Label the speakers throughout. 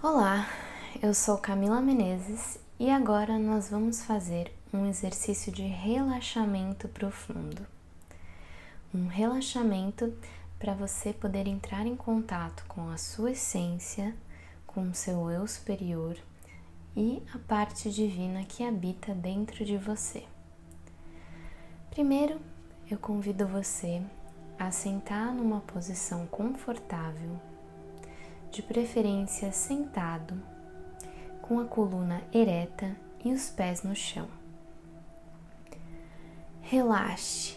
Speaker 1: Olá, eu sou Camila Menezes e agora nós vamos fazer um exercício de relaxamento profundo. Um relaxamento para você poder entrar em contato com a sua essência, com o seu eu superior e a parte divina que habita dentro de você. Primeiro, eu convido você a sentar numa posição confortável, de preferência sentado, com a coluna ereta e os pés no chão. Relaxe.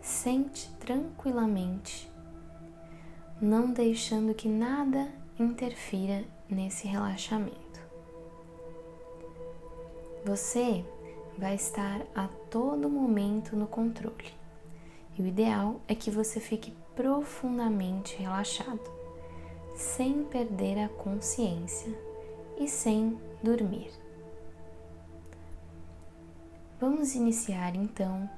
Speaker 1: Sente tranquilamente, não deixando que nada interfira nesse relaxamento. Você vai estar a todo momento no controle. E o ideal é que você fique profundamente relaxado, sem perder a consciência e sem dormir. Vamos iniciar então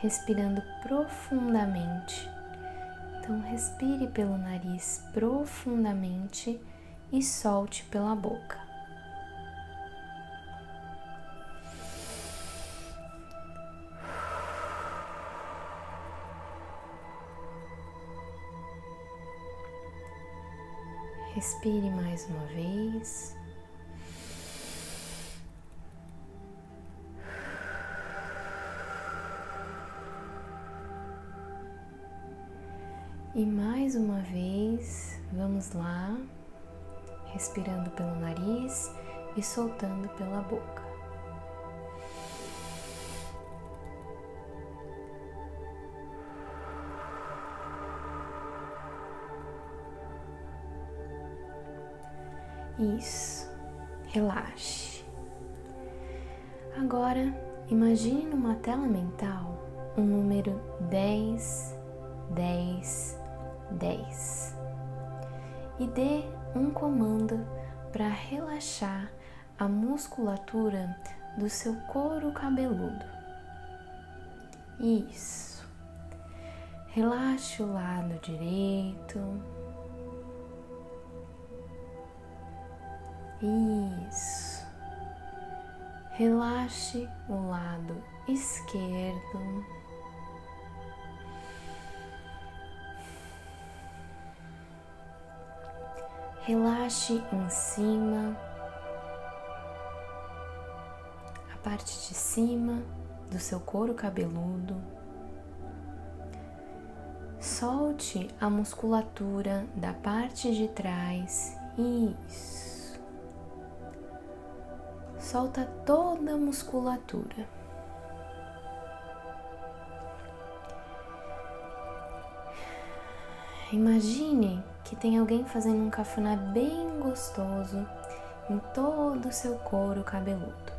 Speaker 1: respirando profundamente. Então, respire pelo nariz profundamente e solte pela boca. Respire mais uma vez. E mais uma vez, vamos lá, respirando pelo nariz e soltando pela boca. Isso, relaxe. Agora, imagine numa tela mental um número 10, 10, 10 e dê um comando para relaxar a musculatura do seu couro cabeludo. Isso. Relaxe o lado direito Isso. Relaxe o lado esquerdo. Relaxe em cima, a parte de cima do seu couro cabeludo. Solte a musculatura da parte de trás. Isso solta toda a musculatura. Imagine que tem alguém fazendo um cafuné bem gostoso em todo o seu couro cabeludo,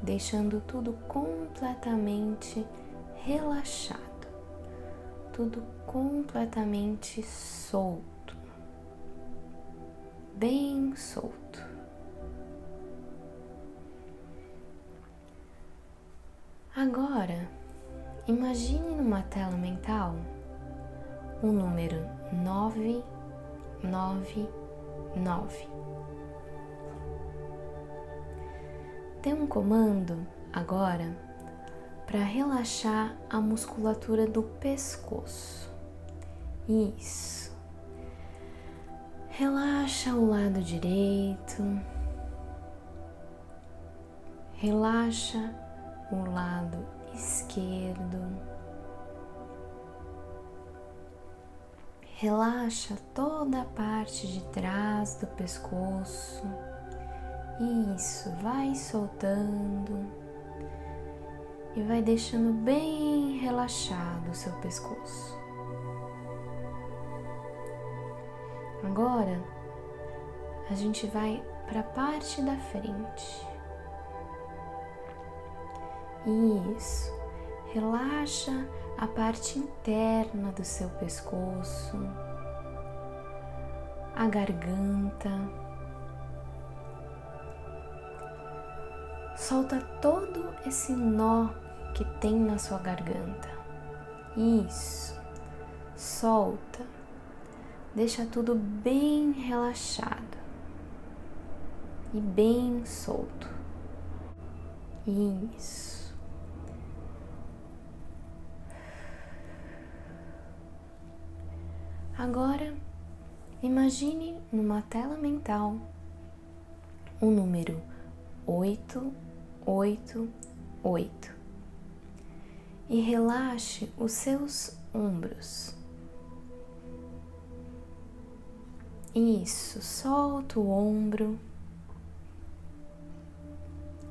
Speaker 1: deixando tudo completamente relaxado, tudo completamente solto, bem solto. Agora, imagine numa tela mental o número 999. Dê um comando agora para relaxar a musculatura do pescoço. Isso. Relaxa o lado direito. Relaxa o lado esquerdo. Relaxa toda a parte de trás do pescoço. Isso, vai soltando e vai deixando bem relaxado o seu pescoço. Agora a gente vai para a parte da frente. Isso. Relaxa a parte interna do seu pescoço, a garganta. Solta todo esse nó que tem na sua garganta. Isso. Solta. Deixa tudo bem relaxado e bem solto. Isso. Agora, imagine numa tela mental o número oito, oito, oito e relaxe os seus ombros. Isso, solta o ombro,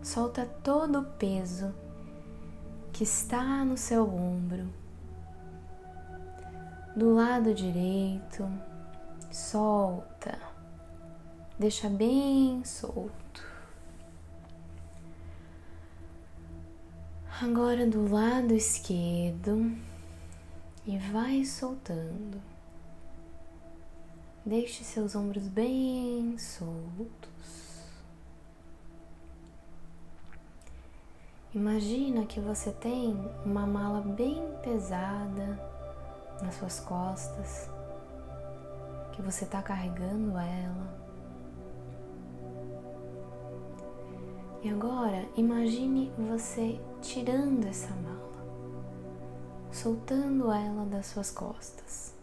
Speaker 1: solta todo o peso que está no seu ombro. Do lado direito, solta, deixa bem solto. Agora do lado esquerdo e vai soltando. Deixe seus ombros bem soltos. Imagina que você tem uma mala bem pesada nas suas costas, que você está carregando ela. E agora imagine você tirando essa mala, soltando ela das suas costas.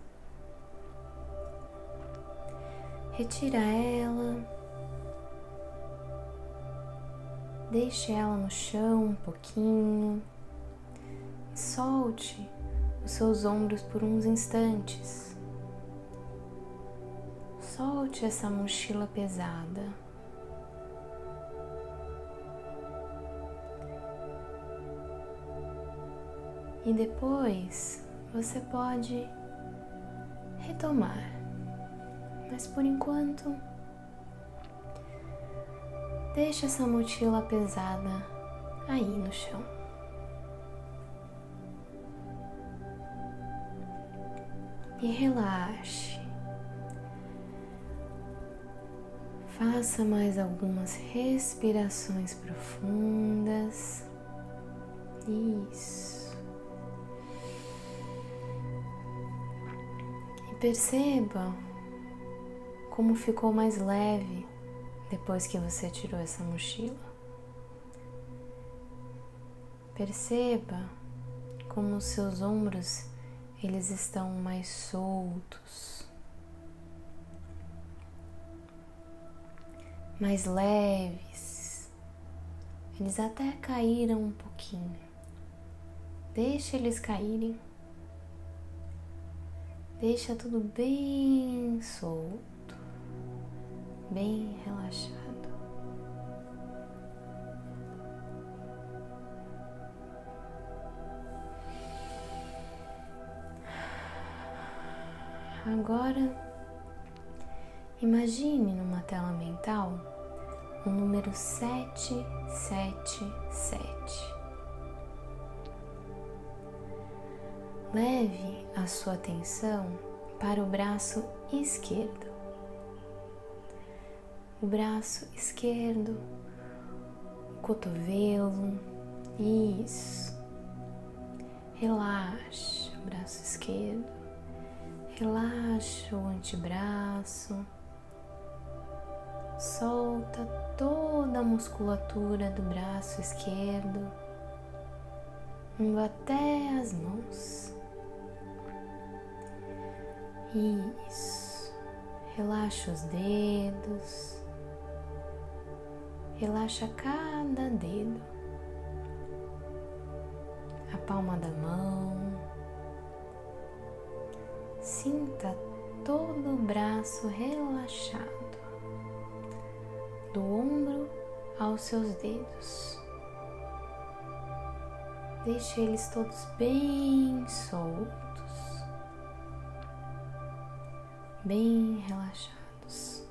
Speaker 1: Retira ela. Deixe ela no chão um pouquinho. Solte os seus ombros por uns instantes. Solte essa mochila pesada. E depois você pode retomar mas por enquanto, deixa essa mochila pesada aí no chão. E relaxe. Faça mais algumas respirações profundas. Isso. E perceba como ficou mais leve depois que você tirou essa mochila. Perceba como os seus ombros eles estão mais soltos, mais leves. Eles até caíram um pouquinho. Deixa eles caírem. Deixa tudo bem solto bem relaxado. Agora, imagine numa tela mental o número 777. Leve a sua atenção para o braço esquerdo o braço esquerdo, o cotovelo, isso. Esquerdo, relaxa o antebraço, solta toda a musculatura do braço esquerdo, indo até as mãos. Isso. Relaxa os dedos. Relaxa cada dedo, a palma da mão. Sinta todo o braço relaxado, do ombro aos seus dedos. Deixe eles todos bem soltos, bem relaxados.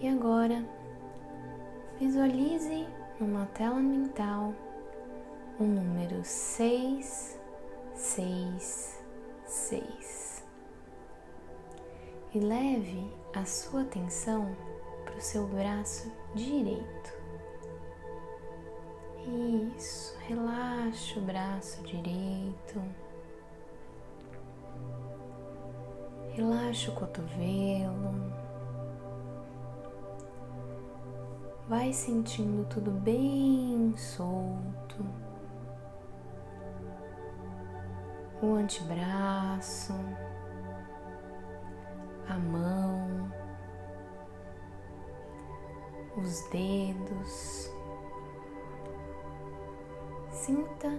Speaker 1: E agora, visualize numa tela mental o número 666 e leve a sua atenção para o seu braço direito. Isso, relaxa o braço direito. Relaxa o cotovelo. Vai sentindo tudo bem solto. O antebraço, a mão, os dedos. Sinta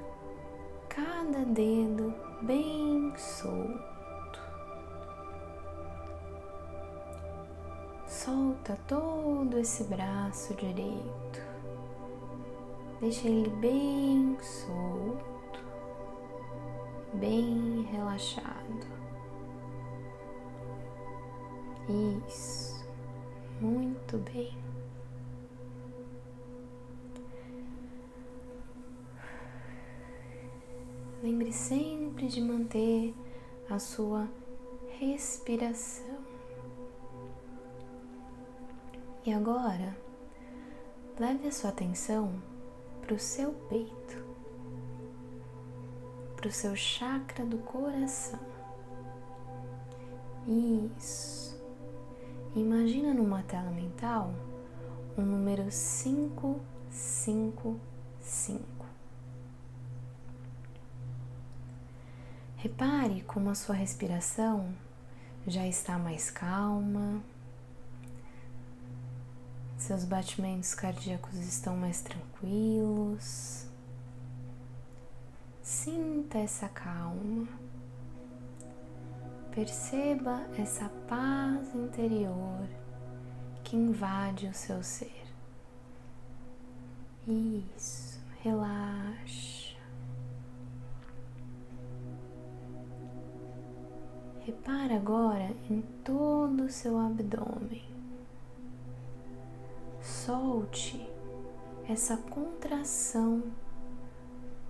Speaker 1: cada dedo bem solto. Solta todo esse braço direito. Deixa ele bem solto, bem relaxado. Isso, muito bem. Lembre sempre de manter a sua respiração. E agora, leve a sua atenção para o seu peito, para o seu chakra do coração. Isso. Imagina numa tela mental o número 555. Repare como a sua respiração já está mais calma seus batimentos cardíacos estão mais tranquilos. Sinta essa calma. Perceba essa paz interior que invade o seu ser. Isso, relaxa. Repara agora em todo o seu abdômen solte essa contração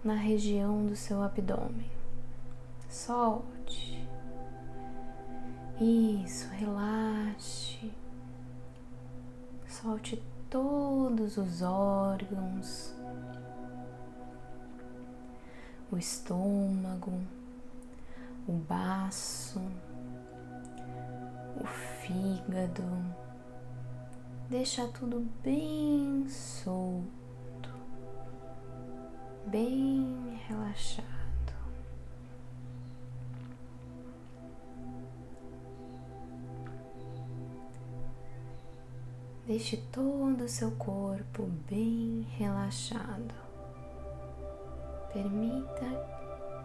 Speaker 1: na região do seu abdômen. Solte. Isso, relaxe. Solte todos os órgãos, o estômago, o baço, o fígado deixa tudo bem solto, bem relaxado. Deixe todo o seu corpo bem relaxado. Permita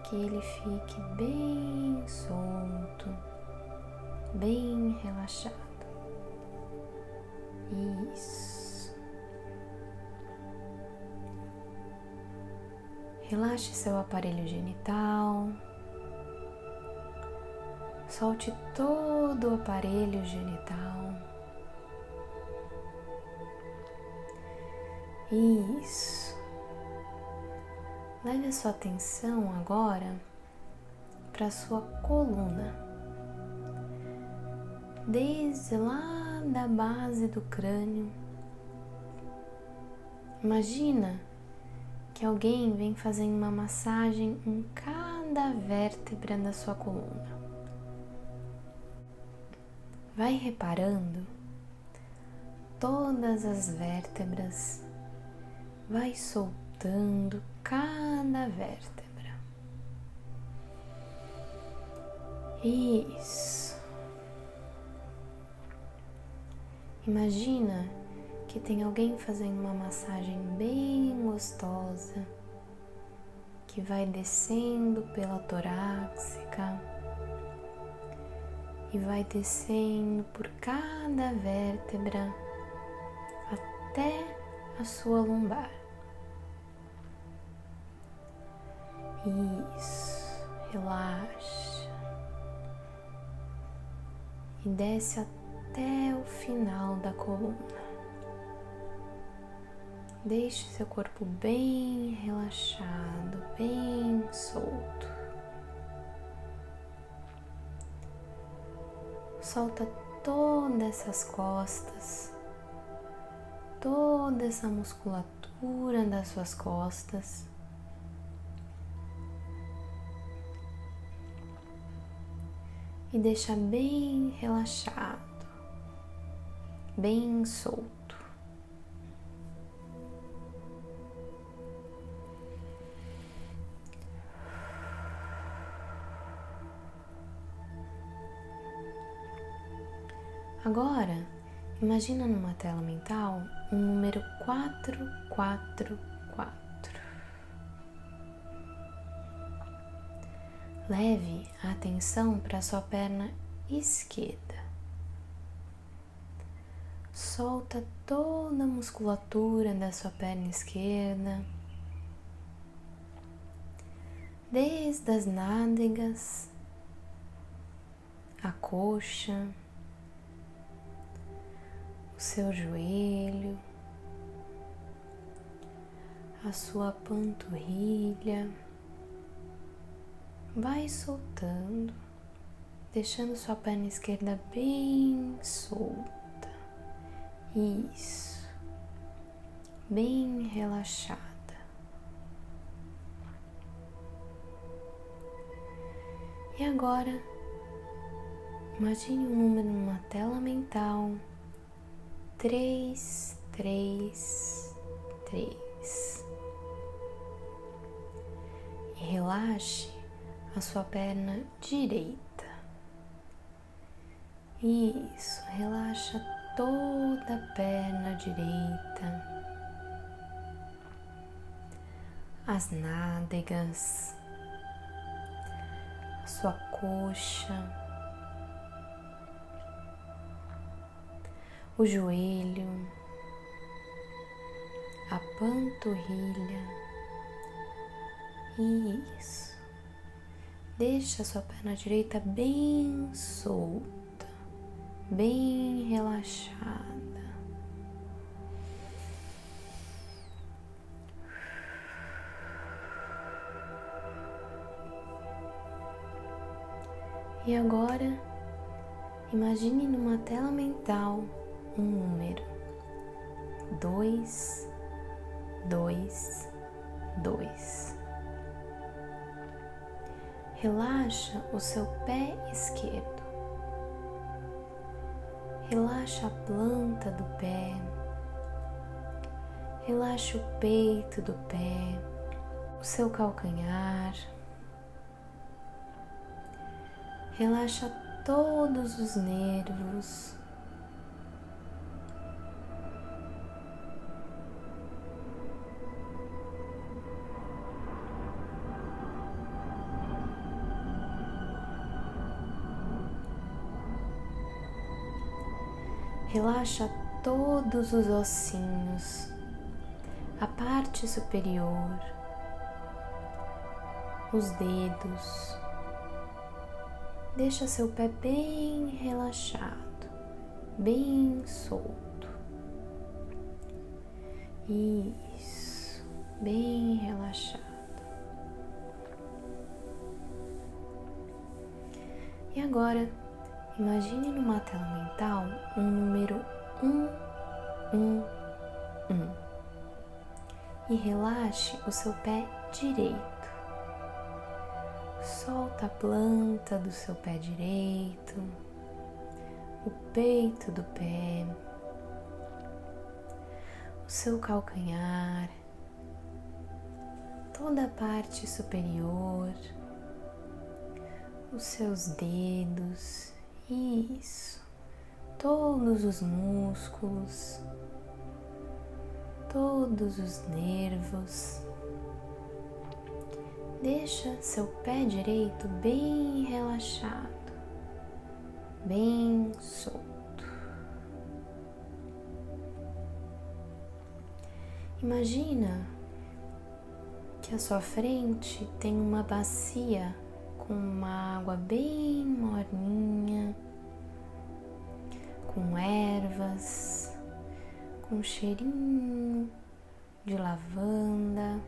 Speaker 1: que ele fique bem solto, bem relaxado. Isso. Relaxe seu aparelho genital. Solte todo o aparelho genital. Isso. Leve a sua atenção agora para a sua coluna. Desde lá da base do crânio. Imagina que alguém vem fazendo uma massagem em cada vértebra da sua coluna. Vai reparando todas as vértebras, vai soltando cada vértebra. Isso. Imagina que tem alguém fazendo uma massagem bem gostosa que vai descendo pela torácica e vai descendo por cada vértebra até a sua lombar. Isso, relaxa e desce até até o final da coluna. Deixe seu corpo bem relaxado, bem solto. Solta todas essas costas, toda essa musculatura das suas costas. e deixa bem relaxado, bem solto. Agora, imagina numa tela mental um número 444. Leve a atenção para sua perna esquerda. Solta toda a musculatura da sua perna esquerda, desde as nádegas, a coxa, o seu joelho, a sua panturrilha. Vai soltando, deixando sua perna esquerda bem solta. Isso, bem relaxada. E agora, imagine um número numa tela mental três, três, três. E relaxe a sua perna direita. Isso, relaxa toda a perna direita, as nádegas, a sua coxa o joelho, a panturrilha. Isso. Deixa a sua perna direita bem solta, bem relaxada. E agora, imagine numa tela mental um número dois, dois, dois. Relaxa o seu pé esquerdo. Relaxa a planta do pé. Relaxa o peito do pé, o seu calcanhar. Relaxa todos os nervos Relaxa todos os ossinhos, a parte superior, os dedos. Deixa seu pé bem relaxado, bem solto. Isso, bem relaxado. E agora Imagine numa tela mental um número 111 e relaxe o seu pé direito. Solta a planta do seu pé direito, o peito do pé, o seu calcanhar, toda a parte superior, os seus dedos isso. Todos os músculos, todos os nervos. Deixa seu pé direito bem relaxado, bem solto. Imagina que à sua frente tem uma bacia com uma água bem morninha, com ervas, com cheirinho de lavanda.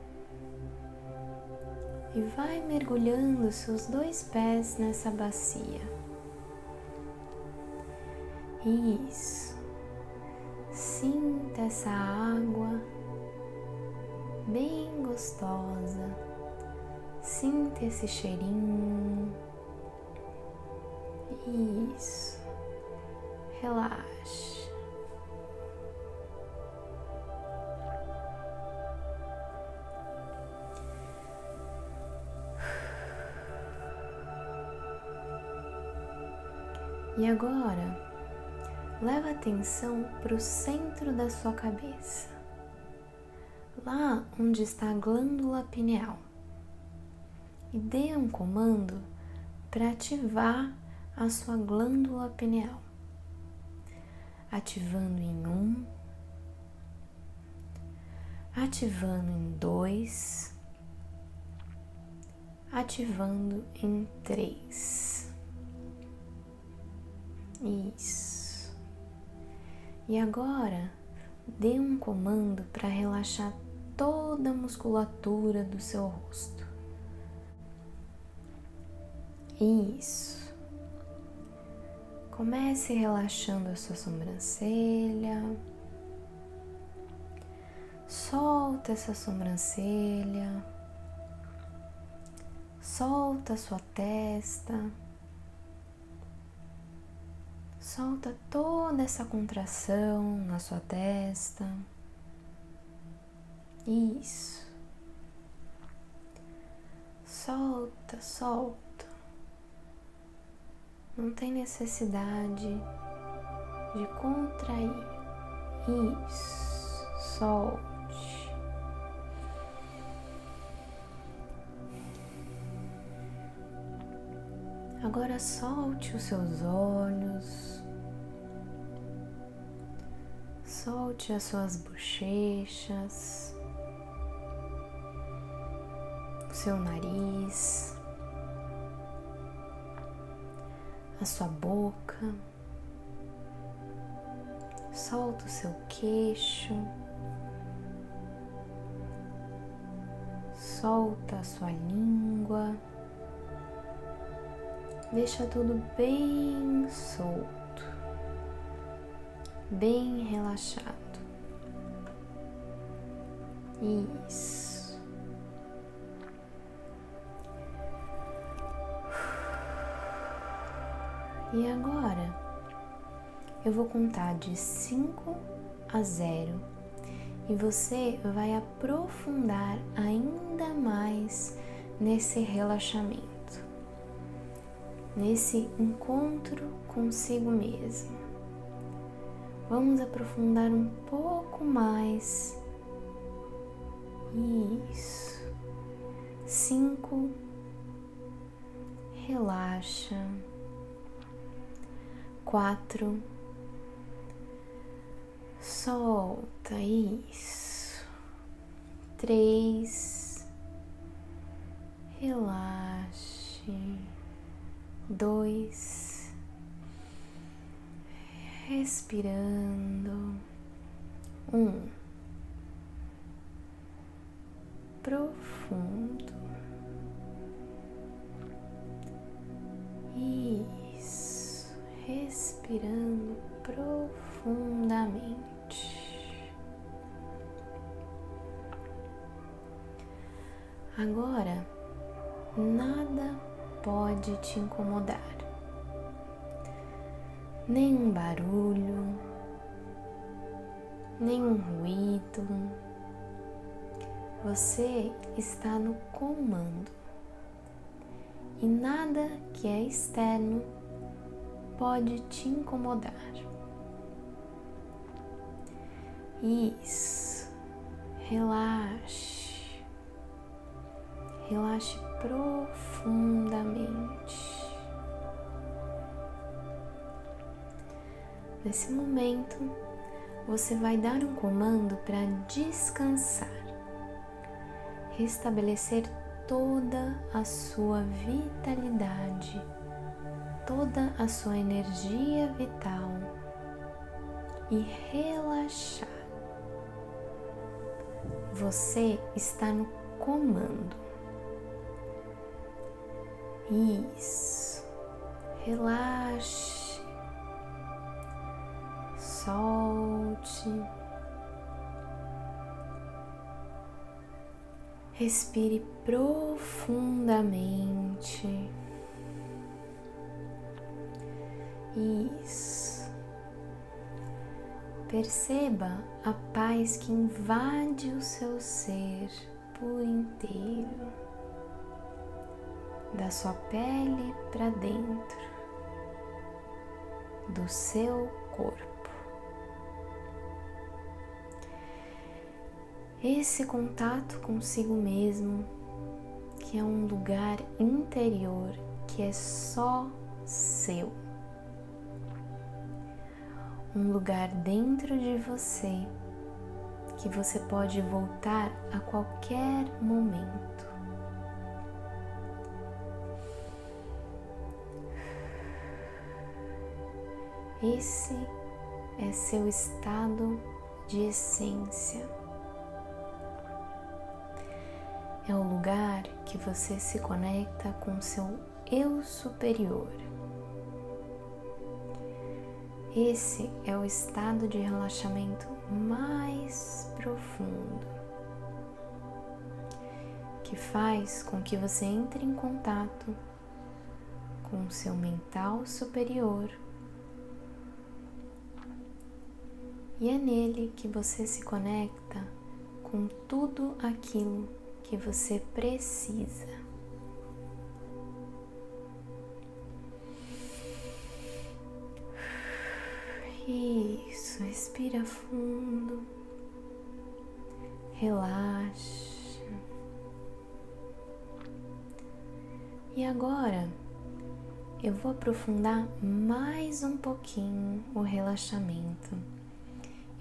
Speaker 1: E vai mergulhando seus dois pés nessa bacia. Isso. Sinta essa água bem gostosa Sinta esse cheirinho. Isso. Relaxe. E agora, leva atenção para o centro da sua cabeça, lá onde está a glândula pineal, e dê um comando para ativar a sua glândula pineal, ativando em um, ativando em dois, ativando em três. Isso. E agora, dê um comando para relaxar toda a musculatura do seu rosto. Isso. Comece relaxando a sua sobrancelha. Solta essa sobrancelha. Solta a sua testa. Solta toda essa contração na sua testa. Isso. Solta, solta. Não tem necessidade de contrair. Isso. Solte. Agora solte os seus olhos. Solte as suas bochechas, o seu nariz, a sua boca. Solta o seu queixo. Solta a sua língua. Deixa tudo bem solto bem relaxado. Isso. E agora eu vou contar de 5 a 0 e você vai aprofundar ainda mais nesse relaxamento, nesse encontro consigo mesmo vamos aprofundar um pouco mais. Isso. Cinco. Relaxa. Quatro. Solta. Isso. Três. Relaxe. Dois respirando. Um profundo. Respirando profundamente. Agora, nada pode te incomodar nenhum barulho, nenhum ruído. Você está no comando e nada que é externo pode te incomodar. Isso, relaxe, relaxe profundamente. Nesse momento, você vai dar um comando para descansar, restabelecer toda a sua vitalidade, toda a sua energia vital e relaxar. Você está no comando. Isso. Relaxe solte. Respire profundamente. Isso. Perceba a paz que invade o seu ser por inteiro, da sua pele para dentro, do seu corpo. Esse contato consigo mesmo, que é um lugar interior que é só seu um lugar dentro de você que você pode voltar a qualquer momento. Esse é seu estado de essência. É o lugar que você se conecta com seu eu superior. Esse é o estado de relaxamento mais profundo que faz com que você entre em contato com o seu mental superior. E é nele que você se conecta com tudo aquilo que você precisa. Isso, respira fundo, relaxa. E agora eu vou aprofundar mais um pouquinho o relaxamento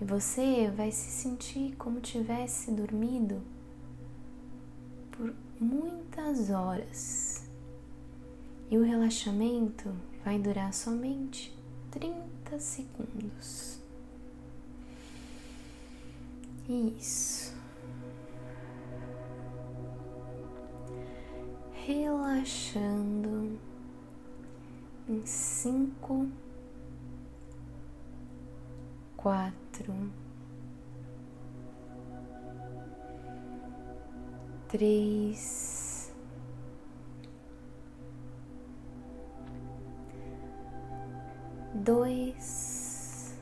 Speaker 1: e você vai se sentir como tivesse dormido por muitas horas. E o relaxamento vai durar somente 30 segundos. Isso. Relaxando em cinco, quatro, três. Dois,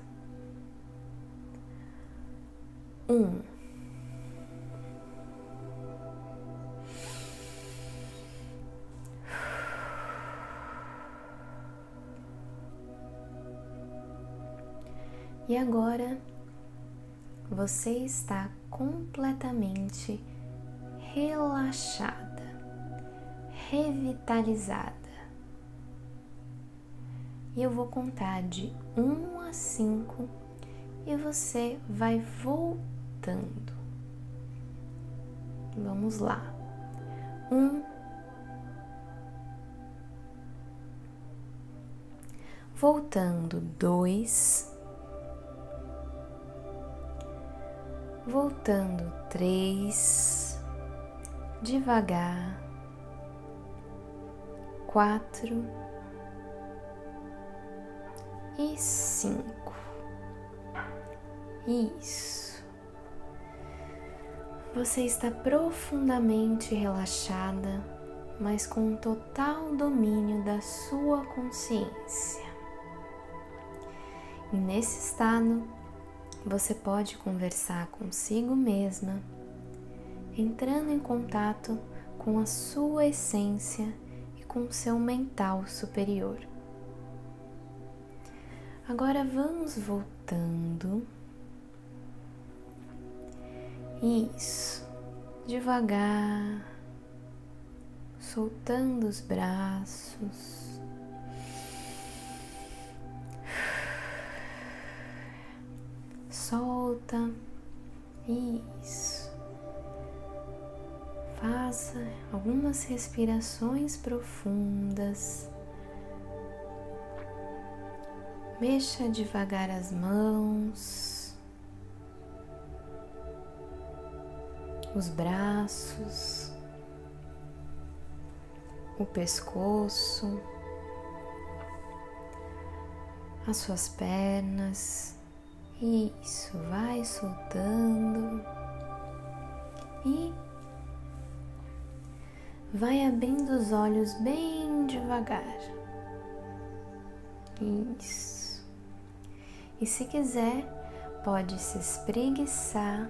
Speaker 1: um. E agora você está completamente relaxada, revitalizada e eu vou contar de 1 a 5 e você vai voltando. Vamos lá. Um. Voltando, dois. Voltando, três. Devagar. Quatro e cinco. Isso. Você está profundamente relaxada, mas com total domínio da sua consciência. E nesse estado, você pode conversar consigo mesma, entrando em contato com a sua essência e com seu mental superior. Agora vamos voltando. Isso, devagar, soltando os braços. Solta. Isso. Faça algumas respirações profundas. Mexa devagar as mãos, os braços, o pescoço, as suas pernas. Isso, vai soltando e vai abrindo os olhos bem devagar. Isso. E se quiser, pode se espreguiçar.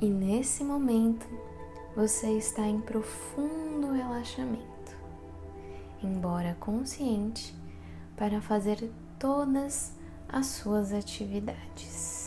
Speaker 1: E nesse momento você está em profundo relaxamento, embora consciente, para fazer todas as suas atividades.